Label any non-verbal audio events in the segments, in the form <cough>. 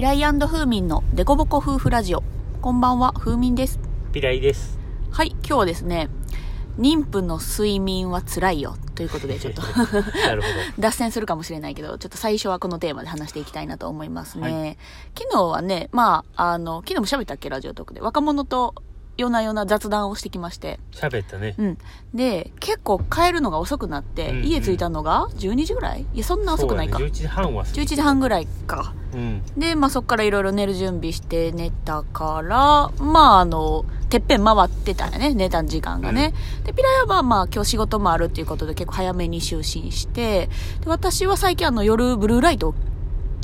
ピライ風民のデコボコ夫婦ラジオ。こんばんは、風民です。ピライです。はい、今日はですね、妊婦の睡眠は辛いよ。ということで、ちょっと <laughs> なるほ <laughs> 脱線するかもしれないけど、ちょっと最初はこのテーマで話していきたいなと思いますね。はい昨日はね、まあ、あの、昨日も喋ったっけ、ラジオトークで。若者と夜な夜な雑談をしてきまして。ど。喋ったね。うん。で、結構帰るのが遅くなって、うんうん家着いたのが12時ぐらい？いや、そんな遅くないか。ね、11時半は過ぎ11時半ぐらいか。うん。で、まあそっからいろいろ寝る準備して寝たから、まああの、てっぺん回ってたよね、寝た時間がね。で、ピラヤはまあ今日仕事もあるっていうことで結構早めに就寝して、で、私は最近あの夜ブルーライトを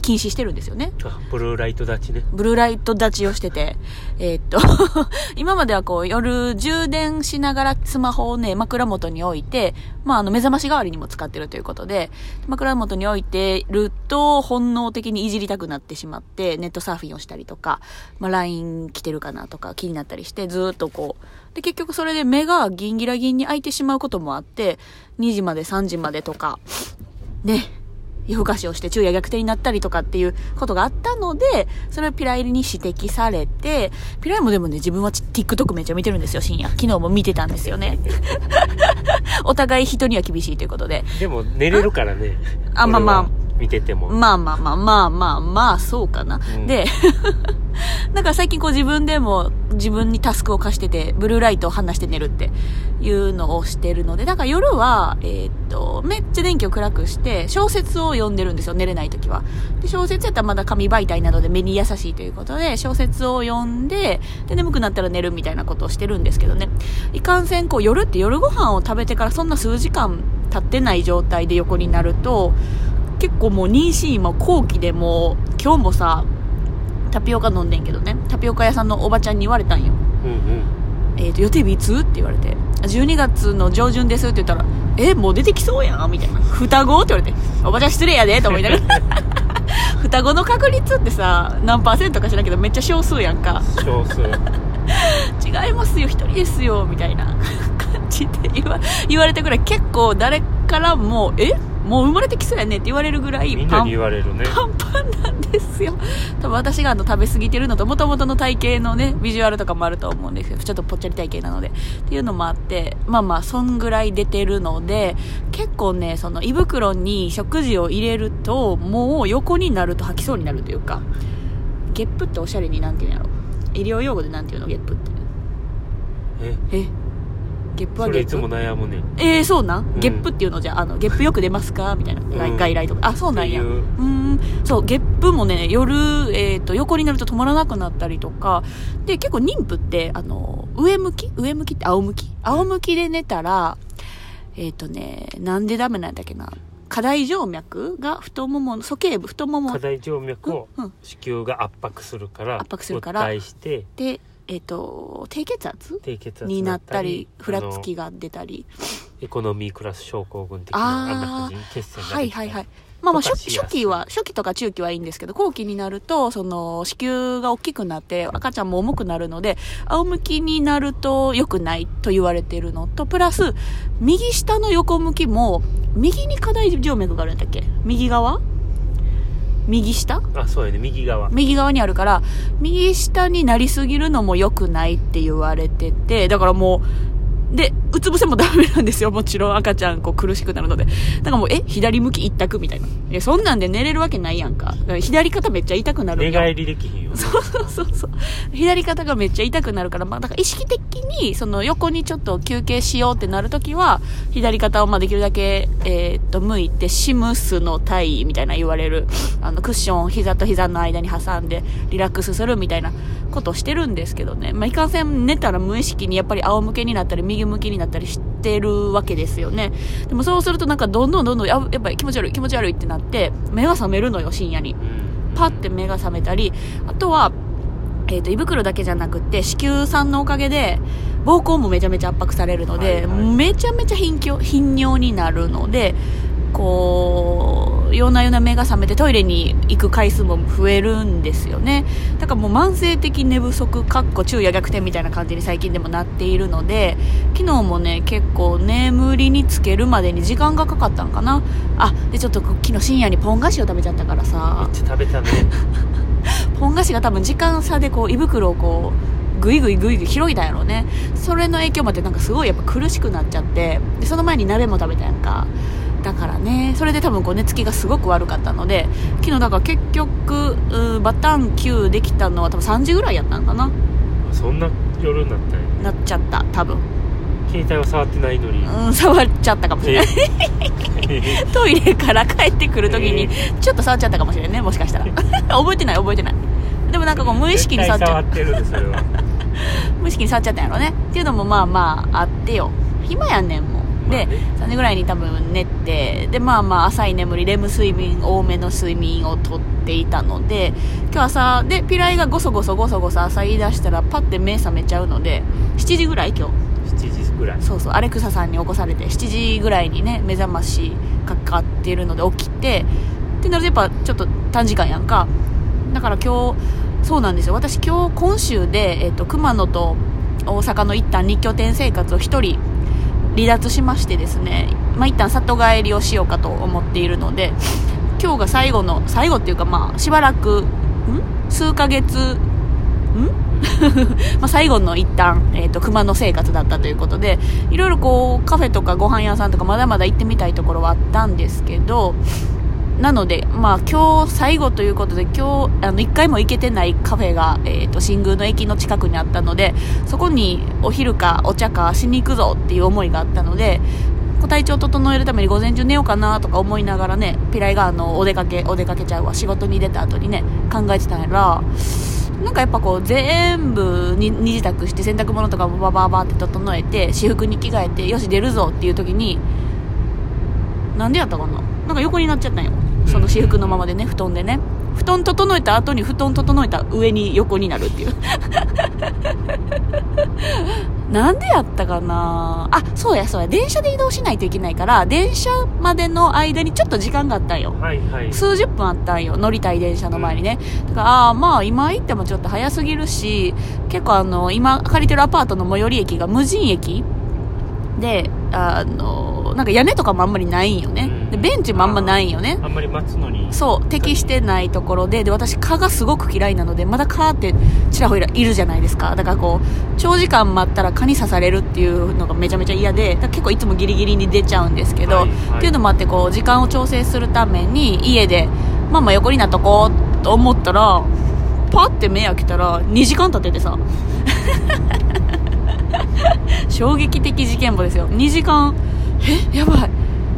禁止してるんですよね。あ、ブルーライト立ちね。ブルーライト立ちをしてて、<laughs> えーっと、<laughs> 今まではこう夜充電しながらスマホをね、枕元に置いて、まああの目覚まし代わりにも使ってるということで、枕元に置いてると本能的にいじりたくなってしまって、ネットサーフィンをしたりとか、まあ LINE 来てるかなとか気になったりして、ずーっとこう、で結局それで目がギンギラギンに開いてしまうこともあって、2時まで3時までとか、ね、夜更かしをして昼夜逆転になったりとかっていうことがあったので、それをピライリに指摘されて、ピライもでもね、自分は TikTok めっちゃ見てるんですよ、深夜。昨日も見てたんですよね。お互い人には厳しいということで。でも寝れるからね。あまあまあ見てても。まあまあまあまあまあまあ、そうかな。うんで、<laughs> だから最近こう自分でも自分にタスクを課してて、ブルーライトを離して寝るっていうのをしてるので、だから夜は、えーっと、めっちゃ電気を暗くして、小説を読んでるんですよ、寝れない時は。で、小説やったらまだ紙媒体などで目に優しいということで、小説を読んで、で、眠くなったら寝るみたいなことをしてるんですけどね。いかんせん、こう夜って夜ご飯を食べてからそんな数時間経ってない状態で横になると、結構もう妊娠今後期でも今日もさタピオカ飲んでんけどね。タピオカ屋さんのおばちゃんに言われたんよ。うんうん。「えー、と予定日いつ?」って言われて「12月の上旬です」って言ったら「えもう出てきそうやん」みたいな「双子?」って言われて「おばちゃん失礼やで」と思いながら。<laughs> 双子の確率ってさ何パーセントか知らんけどめっちゃ少数やんか。少数。違いますよ。一人ですよみたいな感じで言わ言われたぐらい。結構誰からも「え？もう生まれてきそうやね」って言われるぐらいみんなに言われるね。パンパンなんですよ。多分私があの食べ過ぎてるのと元々の体型のねビジュアルとかもあると思うんですけどちょっとぽっちゃり体型なので。っていうのもあってまあまあそんぐらい出てるので結構ねその胃袋に食事を入れるともう横になると吐きそうになるというかゲップっておしゃれになんて言うんやろ。医療用語でなんて言うの？ゲップって。え、え？ゲップはゲップ。それいつも悩むね。えー、そうなん、ん。ゲップっていうのじゃあ、あの、ゲップよく出ますか？みたいな、うん。外来とか。あ、そうなんや。う。うーん。そう、ゲップもね、夜、えっ、と、横になると止まらなくなったりとか。で、結構妊婦って、あの、上向き？上向きって仰向き？仰向きで寝たら、えっ、とね、なんでダメなんだっけな？下大静脈が太ももの、鼠径部、太もも過大静脈をうんうん。子宮が圧迫するから、圧迫するから。対して、で、えっ、と、低血圧？低血圧になったり、ふらつあきが出たり。のエコノミークラス症候群的な、あんな血栓がはいはいはい。まあまあ初初期は、初期とか中期はいいんですけど、後期になると、その、子宮が大きくなって、赤ちゃんも重くなるので、仰向きになると良くないと言われてるのと、プラス、右下の横向きも、右に下大静脈があるんだっけ？右側？右下？あ、そうやね、右側。右側にあるから、右下になりすぎるのも良くないって言われてて、だからもう、で、うつ伏せもダメなんですよ。<laughs> もちろん赤ちゃんこう苦しくなるので。だからもう、え、左向き一択みたいな。いや、そんなんで寝れるわけないやんか。だから左肩めっちゃ痛くなる寝返りできひんよね。<laughs> そうそうそうそう。左肩がめっちゃ痛くなるから、まあ、だから意識的に、その横にちょっと休憩しようってなるときは、左肩をまあできるだけ、えーっと、向いて、シムスの体位みたいな言われる、あの、クッションを膝と膝の間に挟んで、リラックスするみたいなことをしてるんですけどね。まあ、いかんせん寝たら無意識にやっぱり仰向けになったり、右向きになったりしてるわけですよね。でもそうするとなんかどんどんどんどん、ややっぱり気持ち悪い気持ち悪いってなって、目が覚めるのよ、深夜に。うんパッて目が覚めたり、あとは、えっ、と、胃袋だけじゃなくって、子宮さんのおかげで、膀胱もめちゃめちゃ圧迫されるので、はいはいめちゃめちゃ頻尿になるので、こう、夜な夜な目が覚めてトイレに行く回数も増えるんですよね。だからもう慢性的寝不足、かっこ昼夜逆転みたいな感じに最近でもなっているので、昨日もね、結構眠りにつけるまでに時間がかかったんかな。あ、でちょっと昨日深夜にポン菓子を食べちゃったからめさっ、ちゃ食べたね。<laughs> 菓子が多分時間差でこう胃袋をこうぐいぐいぐいぐい広いだやろうねそれの影響もあってなんかすごいやっぱ苦しくなっちゃってでその前に鍋も食べたやんかだからね。それで多分こう寝つきがすごく悪かったので昨日だから結局バタン9できたのは多分3時ぐらいやったんかな。そんな夜になったなっちゃった多分。携帯は触ってないのに。うん触っちゃったかもしれない。<laughs> トイレから帰ってくるときにちょっと触っちゃったかもしれないねもしかしたら。<laughs> 覚えてない覚えてない。でもなんかこう無意識に触っちゃってるでそれは。<laughs> 無意識に触っちゃったんやろね。っていうのもまあまああってよ。暇やねんもうで、まあね3時ぐらいに多分寝てでまあまあ浅い眠りレム睡眠多めの睡眠をとっていたので今日朝でピライがゴソゴソゴソゴソ朝言い出したらパッて目覚めちゃうので7時ぐらい今日。7時ぐらい。そうそうアレクサさんに起こされて7時ぐらいにね目覚ましかかってるので起きてってなるとやっぱちょっと短時間やんか。だから今日そうなんですよ。私今日今週で、えっと熊野と大阪の一旦2拠点生活を1人離脱しましてですね、まあ、一旦里帰りをしようかと思っているので今日が最後の最後っていうかまあしばらくん？数ヶ月ん？<laughs> ま最後の一旦、えっ、と、熊野生活だったということで、いろいろこう、カフェとかご飯屋さんとかまだまだ行ってみたいところはあったんですけど、なので、まあ今日最後ということで、今日、あの、一回も行けてないカフェが、えっ、と、新宮の駅の近くにあったので、そこにお昼かお茶かしに行くぞっていう思いがあったので、体調を整えるために午前中寝ようかなとか思いながらね、ピライがあの、お出かけ、お出かけちゃうわ、仕事に出た後にね、考えてたんやら、なんかやっぱこう全部に二次宅して洗濯物とかもバババって整えて私服に着替えてよし出るぞっていう時になんでやったかな？なんか横になっちゃったんよ。その私服のままでね布団でね。布団整えた後に布団整えた上に横になるっていう。<laughs> なんでやったかな？あそうやそうや。電車で移動しないといけないから電車までの間にちょっと時間があったんよ。はいはい。数十分あったんよ。乗りたい電車の前にね。だからああまあ今行ってもちょっと早すぎるし結構あの今借りてるアパートの最寄り駅が無人駅であのなんか屋根とかもあんまりないんよねでベンチもあんまないんよね。あんまり待つのに。そう適してないところで。で私蚊がすごく嫌いなのでまだ蚊ってちらほらいるじゃないですか。だからこう長時間待ったら蚊に刺されるっていうのがめちゃめちゃ嫌で結構いつもギリギリに出ちゃうんですけど、はいはい。っていうのもあってこう時間を調整するために家でまあまあ横になっとこうと思ったらパッて目開けたら2時間経っててさ。<laughs> 衝撃的事件簿ですよ。2時間。えやばい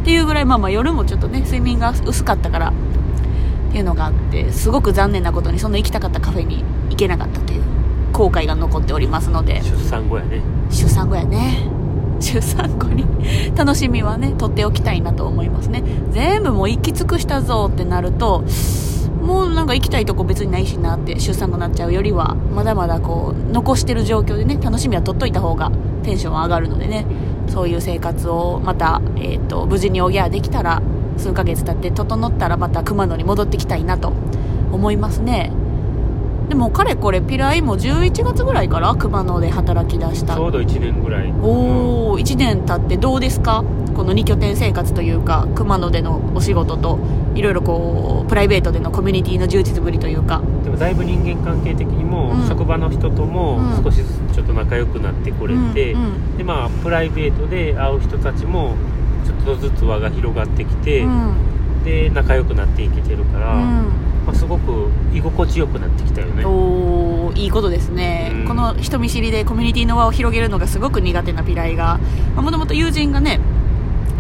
っていうぐらいまあまあ夜もちょっとね睡眠が薄かったからっていうのがあってすごく残念なことにその行きたかったカフェに行けなかったという後悔が残っておりますので。出産後やね。出産後やね。<laughs> 出産後に <laughs> 楽しみはね取っておきたいなと思いますね。全部もう行き尽くしたぞってなるともうなんか行きたいとこ別にないしなって出産後なっちゃうよりはまだまだこう残してる状況でね楽しみは取っといた方がテンションは上がるのでねそういう生活をまた、えー、と無事におぎゃーできたら数ヶ月経って整ったらまた熊野に戻ってきたいなと思いますね。でもかれこれピライも11月ぐらいから熊野で働き出した。ちょうど1年ぐらい。おお1年経ってどうですか？この2拠点生活というか熊野でのお仕事といろいろこうプライベートでのコミュニティの充実ぶりというか。でもだいぶ人間関係的にも、うん。職場の人ともうん。少しずつちょっと仲良くなってくれて、うんうん。でまあプライベートで会う人たちもちょっとずつ輪が広がってきて、うん。で仲良くなっていけてるから、うんまあ、すごく居心地よくなってきたよね。おーいいことですね、うん。この人見知りでコミュニティの輪を広げるのがすごく苦手なピライが。もともと友人がね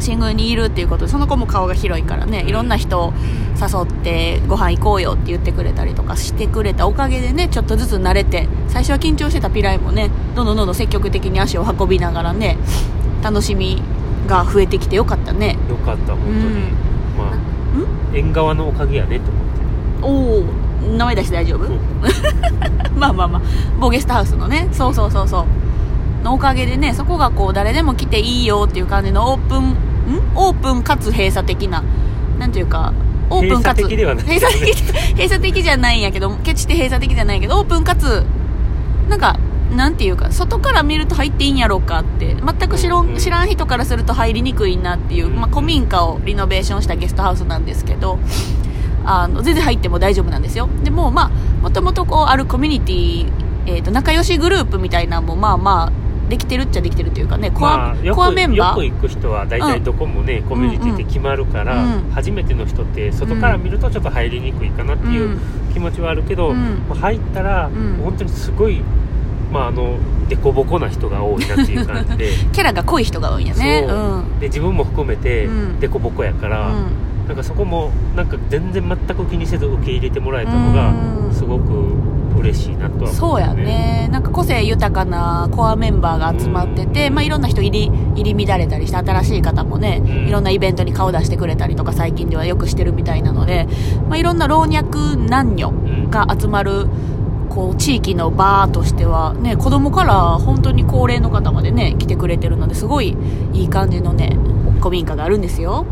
新宮にいるっていうことでその子も顔が広いからねいろんな人を誘ってご飯行こうよって言ってくれたりとかしてくれたおかげでねちょっとずつ慣れて最初は緊張してたピライもねどんどんどんどん積極的に足を運びながらね楽しみが増えてきてよかったね。よかった本当に、うん。まあ縁側のおかげやねとおお名前出して大丈夫、<laughs> まあまあまあ。某ゲストハウスのね。そうそうそうそう。のおかげでねそこがこう誰でも来ていいよっていう感じのオープンん？オープンかつ閉鎖的な。なんていうかオープンかつ閉鎖的ではない。閉鎖的 <laughs> じゃないんやけど決して閉鎖的じゃないけどオープンかつなんかなんていうか外から見ると入っていいんやろうかって。全く知らん知らん人からすると入りにくいなっていう、まあ、古民家をリノベーションしたゲストハウスなんですけどあの全然入っても大丈夫なんですよ。でもまあもともとこうあるコミュニティ、えー、と仲良しグループみたいなのもまあまあできてるっちゃできてるというかねコア,、まあ、コアメンバー？よく行く人は大体どこもね、コミュニティって決まるから、うん。うん初めての人って外から見るとちょっと入りにくいかなっていううん。気持ちはあるけど、うん。まあ入ったら、ん。本当にすごいまああの凸凹な人が多いなっていう感じで。<laughs> キャラが濃い人が多いんやね。で自分も含めてうん。凸凹やから、うんなんかそこもなんか全然全く気にせず受け入れてもらえたのがうん。すごく嬉しいなとは思そうやね。なんか個性豊かなコアメンバーが集まってて、うん。まあ、いろんな人入り入り乱れたりして新しい方もね、うん。いろんなイベントに顔出してくれたりとか最近ではよくしてるみたいなので、まあ、いろんな老若男女うん。が集まるこう地域の場としては、ね、子供から本当に高齢の方までね来てくれてるのですごいいい感じのね古民家があるんですよ、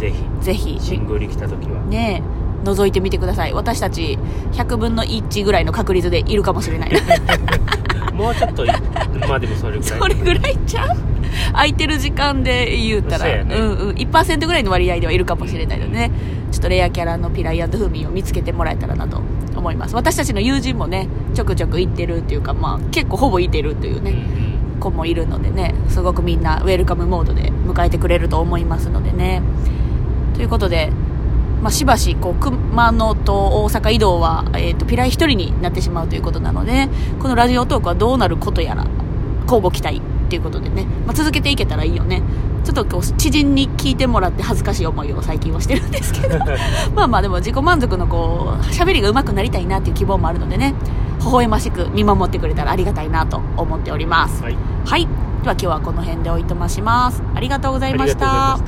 ぜひうん、ぜひ。新宮に来た時は。ね覗いてみてください。私たち100分の1ぐらいの確率でいるかもしれない。<laughs> もうちょっといまあでもそれぐらい。<laughs> それぐらいちゃう？空いてる時間で言うたら。そうやね。うんうん、1%ぐらいの割合ではいるかもしれないのでね。ちょっとレアキャラのピライアンドフーミンを見つけてもらえたらなと思います。私たちの友人もねちょくちょく行ってるっていうかまあ結構ほぼいてるというね、うんうん。子もいるのでねすごくみんなウェルカムモードで迎えてくれると思いますのでねということで、まあ、しばしこう熊野と大阪移動は、えー、とピライ1人になってしまうということなのでこのラジオトークはどうなることやら公募期待っていうことでね、まあ、続けていけたらいいよねちょっとこう知人に聞いてもらって恥ずかしい思いを最近はしてるんですけど <laughs> まあまあでも自己満足のこう喋りが上手くなりたいなっていう希望もあるのでね微笑ましく見守ってくれたらありがたいなと思っておりますはいはい。では今日はこの辺でおいとまします。ありがとうございまし。た